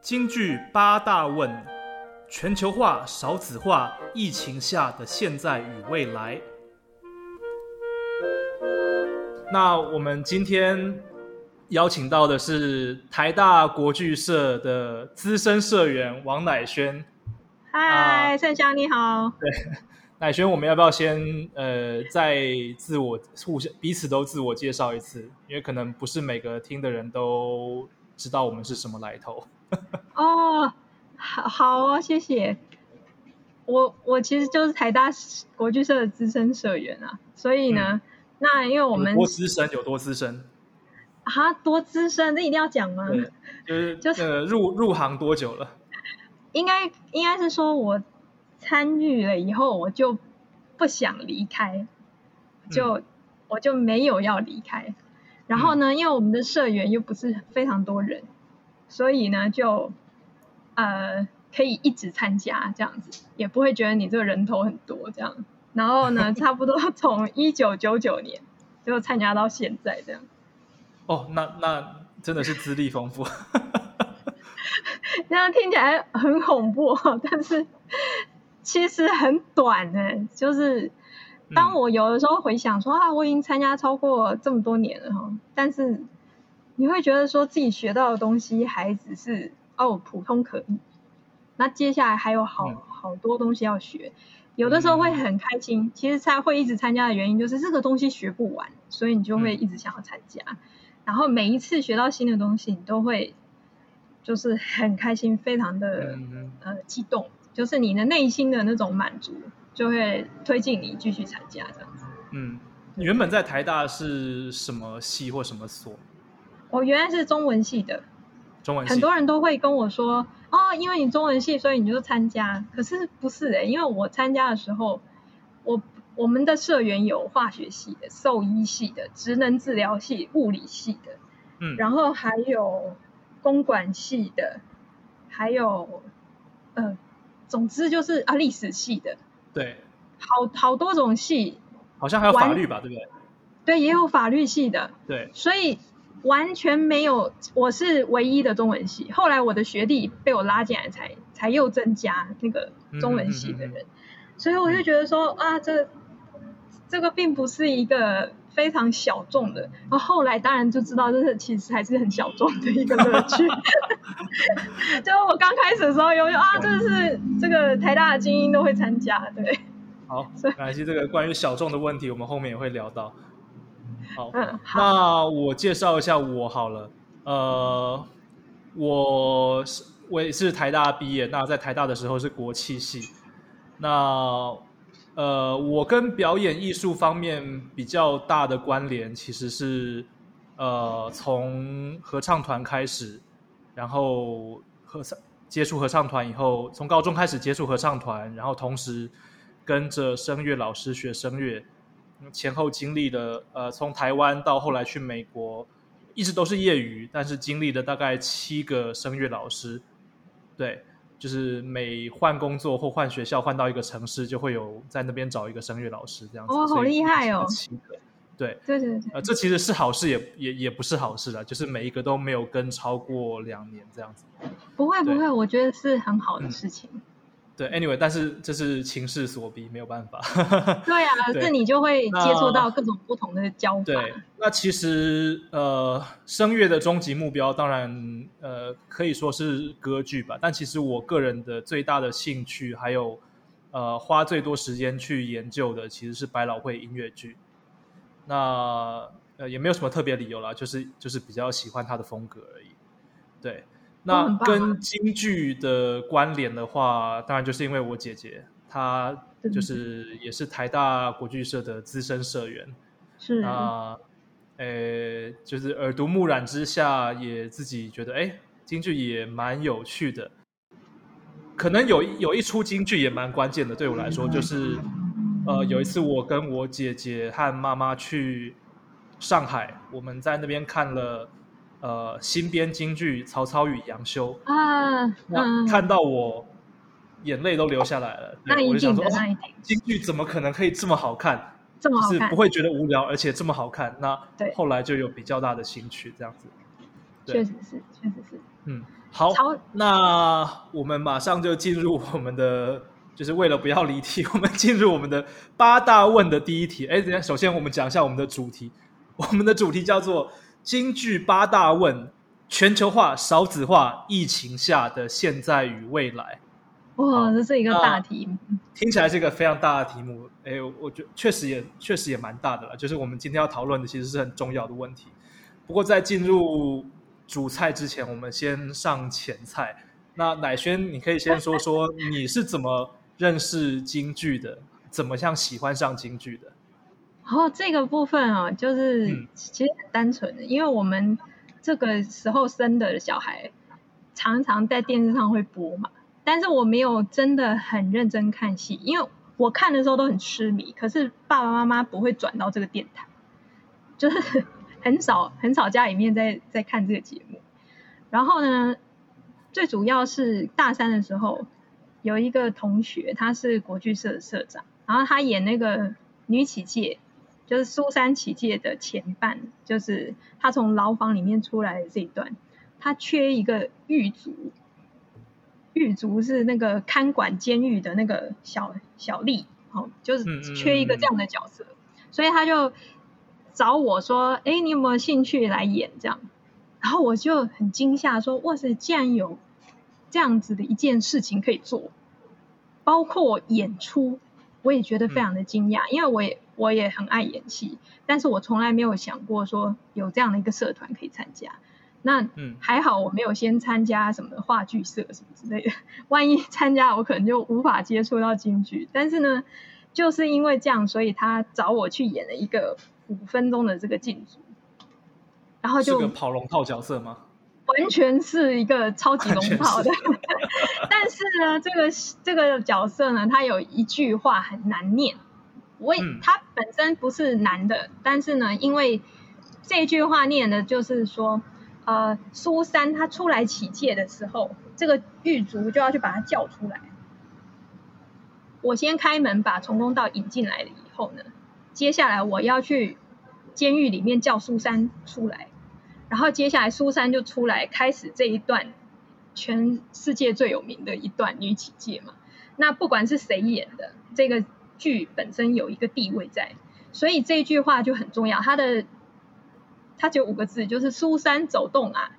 京剧八大问：全球化、少子化、疫情下的现在与未来。那我们今天邀请到的是台大国剧社的资深社员王乃轩。嗨，盛香你好。对，乃轩，我们要不要先呃，再自我互相彼此都自我介绍一次？因为可能不是每个听的人都知道我们是什么来头。哦，好好哦，谢谢。我我其实就是台大国剧社的资深社员啊，所以呢，那因为我们多资深有多资深啊，多资深，这一定要讲吗？就是 就是入入行多久了？应该应该是说我参与了以后，我就不想离开，就我就没有要离开。然后呢，因为我们的社员又不是非常多人。所以呢，就呃可以一直参加这样子，也不会觉得你这个人头很多这样。然后呢，差不多从一九九九年就参加到现在这样。哦，那那真的是资历丰富。这样听起来很恐怖，但是其实很短呢。就是当我有的时候回想说啊，我已经参加超过这么多年了哈，但是。你会觉得说自己学到的东西还只是哦普通可以，那接下来还有好好多东西要学，有的时候会很开心。其实才会一直参加的原因就是这个东西学不完，所以你就会一直想要参加。然后每一次学到新的东西，你都会就是很开心，非常的呃激动，就是你的内心的那种满足就会推进你继续参加这样子。嗯，你原本在台大是什么系或什么所？我原来是中文系的，中文系很多人都会跟我说，哦，因为你中文系，所以你就参加。可是不是诶，因为我参加的时候，我我们的社员有化学系的、兽医系的、职能治疗系、物理系的，嗯，然后还有公管系的，还有呃，总之就是啊，历史系的，对，好好多种系，好像还有法律吧，对不对？对，也有法律系的，对，所以。完全没有，我是唯一的中文系。后来我的学弟被我拉进来，才才又增加那个中文系的人。所以我就觉得说啊，这这个并不是一个非常小众的。然后后来当然就知道，这是其实还是很小众的一个乐趣。就我刚开始的时候，有啊，这是这个台大的精英都会参加，对。好，感谢这个关于小众的问题，我们后面也会聊到。好，那我介绍一下我好了。呃，我是我也是台大毕业，那在台大的时候是国企系。那呃，我跟表演艺术方面比较大的关联，其实是呃从合唱团开始，然后合唱接触合唱团以后，从高中开始接触合唱团，然后同时跟着声乐老师学声乐。前后经历了，呃，从台湾到后来去美国，一直都是业余，但是经历了大概七个声乐老师，对，就是每换工作或换学校，换到一个城市，就会有在那边找一个声乐老师这样子。哦，好厉害哦！对，对，对对呃，这其实是好事，也也也不是好事啦，就是每一个都没有跟超过两年这样子。不会不会，我觉得是很好的事情。对，anyway，但是这是情势所逼，没有办法。对啊，这你就会接触到各种不同的教法。对，那其实呃，声乐的终极目标当然呃可以说是歌剧吧，但其实我个人的最大的兴趣，还有呃花最多时间去研究的，其实是百老汇音乐剧。那呃也没有什么特别理由啦，就是就是比较喜欢他的风格而已。对。那跟京剧的关联的话，当然就是因为我姐姐，她就是也是台大国剧社的资深社员，是啊，呃，就是耳濡目染之下，也自己觉得哎，京剧也蛮有趣的。可能有有一出京剧也蛮关键的，对我来说，就是呃，有一次我跟我姐姐和妈妈去上海，我们在那边看了。呃，新编京剧《曹操与杨修》啊，那看到我眼泪都流下来了。那我就想说，京剧怎么可能可以这么好看？这么好看，不会觉得无聊，而且这么好看。那后来就有比较大的兴趣，这样子。确实是，确实是。嗯，好，那我们马上就进入我们的，就是为了不要离题，我们进入我们的八大问的第一题。哎，等下，首先我们讲一下我们的主题，我们的主题叫做“京剧八大问：全球化、少子化、疫情下的现在与未来”。哇，这是一个大题目，听起来是一个非常大的题目。哎，我觉确实也确实也蛮大的了。就是我们今天要讨论的，其实是很重要的问题。不过在进入主菜之前，我们先上前菜。那乃轩，你可以先说说你是怎么认识京剧的，怎么像喜欢上京剧的？哦，这个部分啊，就是其实很单纯的，因为我们这个时候生的小孩，常常在电视上会播嘛。但是我没有真的很认真看戏，因为我看的时候都很痴迷。可是爸爸妈妈不会转到这个电台，就是 很少很少家里面在在看这个节目。然后呢，最主要是大三的时候，有一个同学他是国剧社的社长，然后他演那个女起介，就是苏三起介的前半，就是他从牢房里面出来的这一段，他缺一个狱卒。狱卒是那个看管监狱的那个小小吏，哦，就是缺一个这样的角色，所以他就找我说：“哎，你有没有兴趣来演这样？”然后我就很惊吓，说：“哇塞，竟然有这样子的一件事情可以做，包括演出，我也觉得非常的惊讶，因为我也我也很爱演戏，但是我从来没有想过说有这样的一个社团可以参加。”那嗯还好我没有先参加什么话剧社什么之类的，万一参加我可能就无法接触到京剧。但是呢，就是因为这样，所以他找我去演了一个五分钟的这个进组，然后就跑龙套角色吗？完全是一个超级龙套的。但是呢，这个这个角色呢，他有一句话很难念，我他本身不是男的，但是呢，因为这句话念的就是说。呃，苏三他出来起戒的时候，这个狱卒就要去把他叫出来。我先开门把从公道引进来了以后呢，接下来我要去监狱里面叫苏三出来，然后接下来苏三就出来开始这一段全世界最有名的一段女起戒嘛。那不管是谁演的，这个剧本身有一个地位在，所以这句话就很重要，它的。它只有五个字，就是苏三走动啊。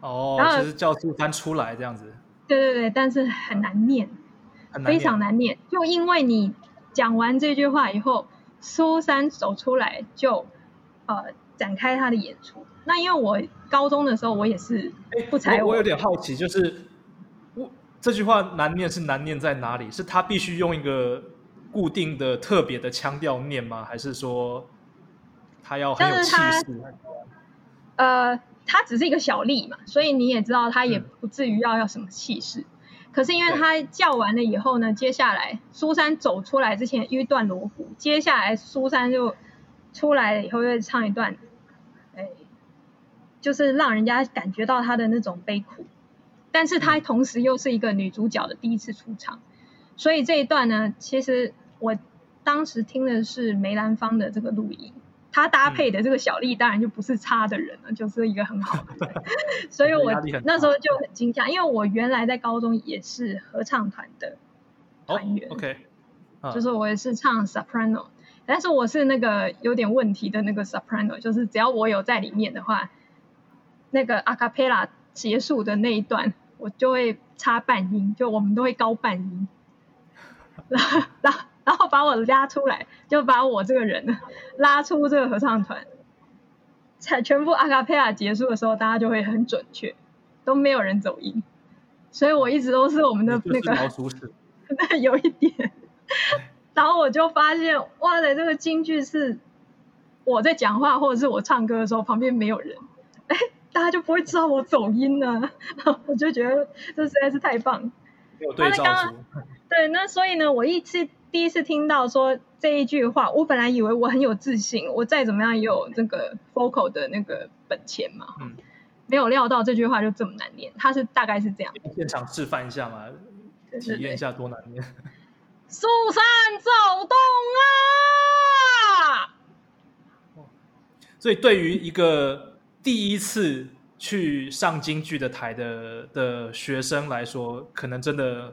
哦，就是叫苏三出来这样子。对对对，但是很难念，非常难念。就因为你讲完这句话以后，苏三走出来就呃展开他的演出。那因为我高中的时候我也是不才，我有点好奇，就是我这句话难念是难念在哪里？是他必须用一个固定的特别的腔调念吗？还是说？他要很有气势，呃，他只是一个小吏嘛，所以你也知道他也不至于要要什么气势。可是因为他叫完了以后呢，接下来苏珊走出来之前一段锣鼓，接下来苏珊就出来了以后又唱一段，哎，就是让人家感觉到他的那种悲苦，但是她同时又是一个女主角的第一次出场，所以这一段呢，其实我当时听的是梅兰芳的这个录音。他搭配的这个小丽当然就不是差的人了，就是一个很好的人，所以我那时候就很惊讶，因为我原来在高中也是合唱团的团员，OK，就是我也是唱 soprano，但是我是那个有点问题的那个 soprano，就是只要我有在里面的话，那个 a cappella 结束的那一段，我就会插半音，就我们都会高半音，然 后然后。然后把我拉出来，就把我这个人拉出这个合唱团，才全部阿卡贝拉结束的时候，大家就会很准确，都没有人走音，所以我一直都是我们的那个，那有一点，然后我就发现，哇塞，这个京剧是我在讲话或者是我唱歌的时候，旁边没有人，哎，大家就不会知道我走音了，我就觉得这实在是太棒。有对照组。对，那所以呢，我一次。第一次听到说这一句话，我本来以为我很有自信，我再怎么样也有这个 vocal 的那个本钱嘛，嗯，没有料到这句话就这么难念。它是大概是这样，现场示范一下嘛，体验一下多难念。苏三走动啊！所以对于一个第一次去上京剧的台的的学生来说，可能真的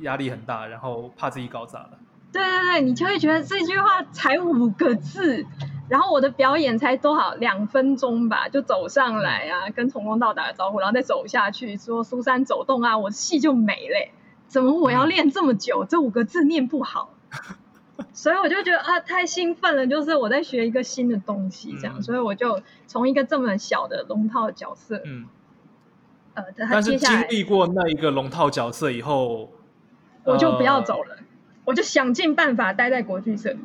压力很大，然后怕自己搞砸了。对对对，你就会觉得这句话才五个字，然后我的表演才多少两分钟吧，就走上来啊，跟从公道打个招呼，然后再走下去说苏珊走动啊，我戏就没嘞。怎么我要练这么久？这五个字念不好。所以我就觉得啊，太兴奋了，就是我在学一个新的东西，这样，所以我就从一个这么小的龙套角色，嗯，呃，但是经历过那一个龙套角色以后，我就不要走了，我就想尽办法待在国剧社，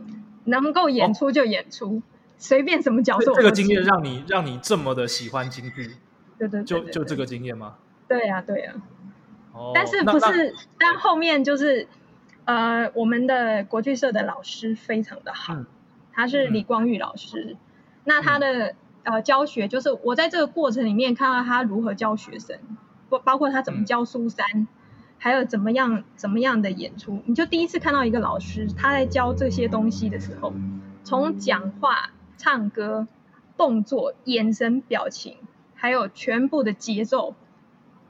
能够演出就演出，随便什么角色。这个经验让你让你这么的喜欢京剧，对对，就就这个经验吗？对呀，对呀。哦，但是不是？但后面就是。呃，我们的国剧社的老师非常的好，他是李光玉老师。那他的呃教学，就是我在这个过程里面看到他如何教学生，不包括他怎么教苏三，还有怎么样怎么样的演出。你就第一次看到一个老师他在教这些东西的时候，从讲话、唱歌、动作、眼神、表情，还有全部的节奏。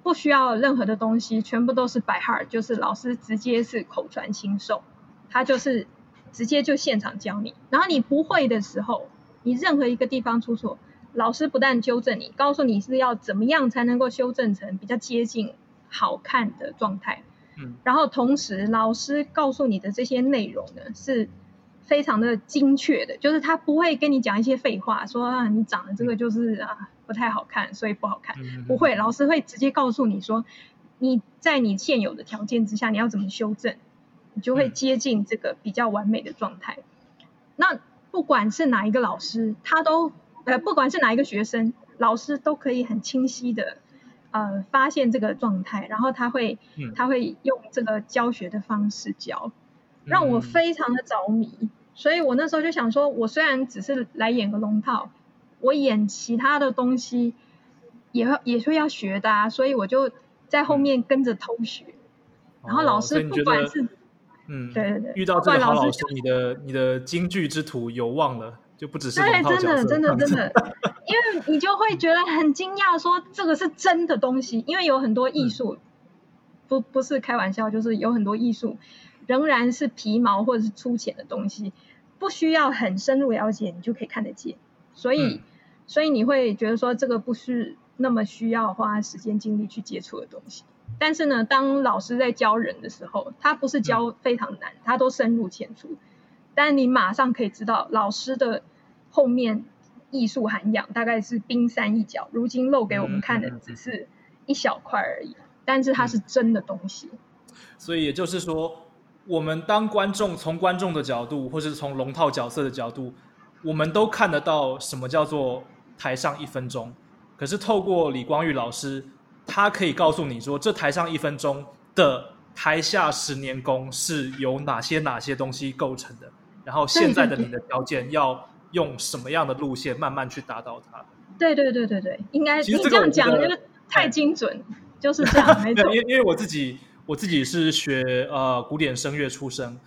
不需要任何的东西，全部都是白号，就是老师直接是口传心授，他就是直接就现场教你。然后你不会的时候，你任何一个地方出错，老师不但纠正你，告诉你是要怎么样才能够修正成比较接近好看的状态。嗯，然后同时老师告诉你的这些内容呢，是非常的精确的，就是他不会跟你讲一些废话，说啊你长得这个就是啊。不太好看，所以不好看。不会，老师会直接告诉你说，你在你现有的条件之下，你要怎么修正，你就会接近这个比较完美的状态。那不管是哪一个老师，他都呃，不管是哪一个学生，老师都可以很清晰的呃发现这个状态，然后他会他会用这个教学的方式教，让我非常的着迷。所以我那时候就想说，我虽然只是来演个龙套。我演其他的东西也会也会要学的啊，所以我就在后面跟着偷学。然后老师不管是嗯，对对对，遇到这个好老师，你的你的京剧之徒有望了，就不只是对，真的真的真的，因为你就会觉得很惊讶，说这个是真的东西，因为有很多艺术不不是开玩笑，就是有很多艺术仍然是皮毛或者是粗浅的东西，不需要很深入了解，你就可以看得见，所以。所以你会觉得说这个不是那么需要花时间精力去接触的东西，但是呢，当老师在教人的时候，他不是教非常难，他都深入浅出，但你马上可以知道老师的后面艺术涵养大概是冰山一角，如今露给我们看的只是一小块而已，但是它是真的东西。所以也就是说，我们当观众从观众的角度，或是从龙套角色的角度，我们都看得到什么叫做。台上一分钟，可是透过李光玉老师，他可以告诉你说，这台上一分钟的台下十年功是由哪些哪些东西构成的，然后现在的你的条件要用什么样的路线慢慢去达到它。对对对对对，应该你这样讲就是太精准，就是这样 没错。因因为我自己我自己是学呃古典声乐出身，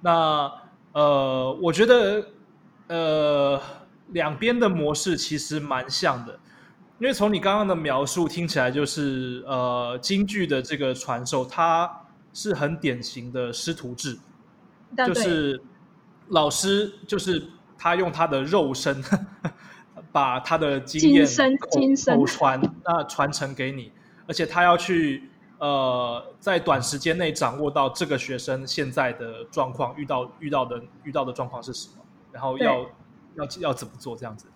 那呃我觉得呃。两边的模式其实蛮像的，因为从你刚刚的描述听起来，就是呃，京剧的这个传授，它是很典型的师徒制，就是老师就是他用他的肉身，把他的经验口传，那传承给你，而且他要去呃，在短时间内掌握到这个学生现在的状况，遇到遇到的遇到的状况是什么，然后要。要要怎么做这样子？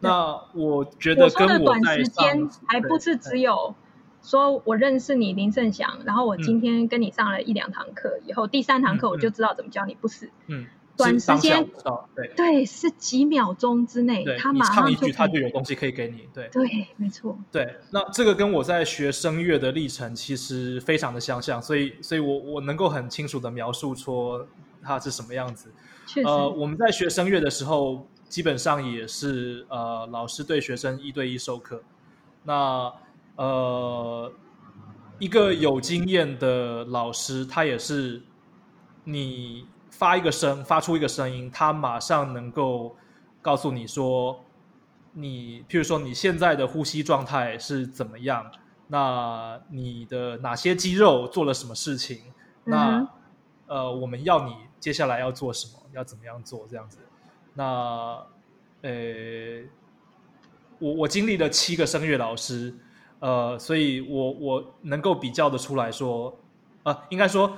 那我觉得跟我短时间还不是只有说我认识你林胜祥，然后我今天跟你上了一两堂课，以后第三堂课我就知道怎么教你，不是？嗯，短时间对对是几秒钟之内，他马上就他就有东西可以给你，对对，没错。对，那这个跟我在学声乐的历程其实非常的相像，所以所以我我能够很清楚的描述出它是什么样子。呃，我们在学声乐的时候。基本上也是呃，老师对学生一对一授课。那呃，一个有经验的老师，他也是你发一个声，发出一个声音，它马上能够告诉你说，你譬如说你现在的呼吸状态是怎么样？那你的哪些肌肉做了什么事情？那呃，我们要你接下来要做什么？要怎么样做？这样子？那呃，我我经历了七个声乐老师，呃，所以我我能够比较的出来说，呃，应该说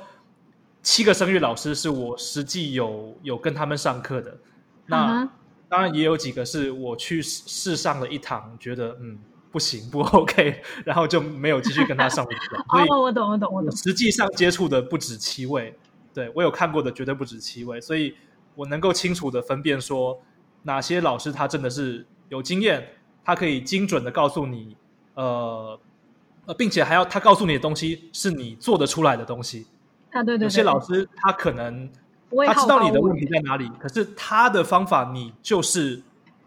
七个声乐老师是我实际有有跟他们上课的。那当然也有几个是我去试上了一堂，觉得嗯。不行，不 OK，然后就没有继续跟他上 我懂，我懂，我懂。实际上接触的不止七位，对我有看过的绝对不止七位，所以我能够清楚的分辨说哪些老师他真的是有经验，他可以精准的告诉你，呃呃，并且还要他告诉你的东西是你做得出来的东西啊。对对，有些老师他可能他知道你的问题在哪里，可是他的方法你就是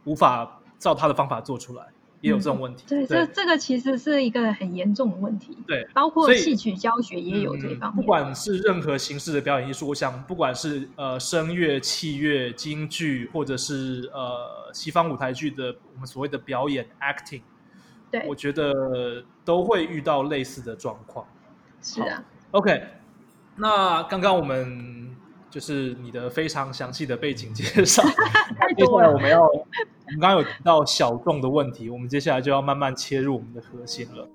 无法照他的方法做出来。也有这种问题，对，这这个其实是一个很严重的问题。对，包括戏曲教学也有这方面。不管是任何形式的表演艺术，我想，不管是呃声乐、器乐、京剧，或者是呃西方舞台剧的我们所谓的表演 （acting），对，我觉得都会遇到类似的状况。是啊，OK，那刚刚我们。就是你的非常详细的背景介绍。接下来我们要，我们刚刚有提到小众的问题，我们接下来就要慢慢切入我们的核心了。